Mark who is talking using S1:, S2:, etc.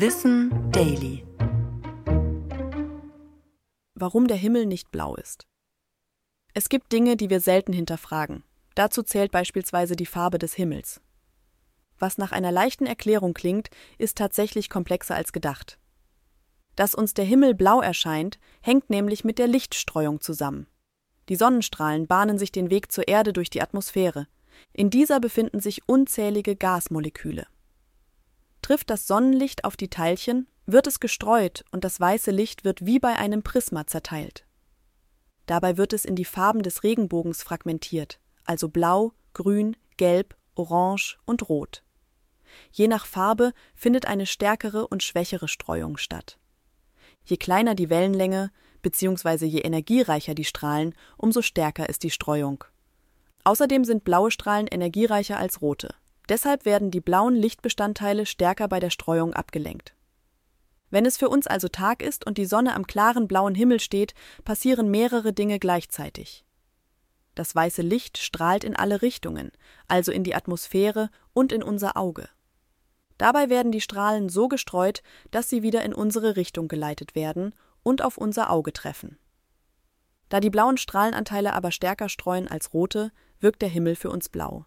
S1: Wissen Daily.
S2: Warum der Himmel nicht blau ist. Es gibt Dinge, die wir selten hinterfragen. Dazu zählt beispielsweise die Farbe des Himmels. Was nach einer leichten Erklärung klingt, ist tatsächlich komplexer als gedacht. Dass uns der Himmel blau erscheint, hängt nämlich mit der Lichtstreuung zusammen. Die Sonnenstrahlen bahnen sich den Weg zur Erde durch die Atmosphäre. In dieser befinden sich unzählige Gasmoleküle. Trifft das Sonnenlicht auf die Teilchen, wird es gestreut und das weiße Licht wird wie bei einem Prisma zerteilt. Dabei wird es in die Farben des Regenbogens fragmentiert, also blau, grün, gelb, orange und rot. Je nach Farbe findet eine stärkere und schwächere Streuung statt. Je kleiner die Wellenlänge bzw. je energiereicher die Strahlen, umso stärker ist die Streuung. Außerdem sind blaue Strahlen energiereicher als rote. Deshalb werden die blauen Lichtbestandteile stärker bei der Streuung abgelenkt. Wenn es für uns also Tag ist und die Sonne am klaren blauen Himmel steht, passieren mehrere Dinge gleichzeitig. Das weiße Licht strahlt in alle Richtungen, also in die Atmosphäre und in unser Auge. Dabei werden die Strahlen so gestreut, dass sie wieder in unsere Richtung geleitet werden und auf unser Auge treffen. Da die blauen Strahlenanteile aber stärker streuen als rote, wirkt der Himmel für uns blau.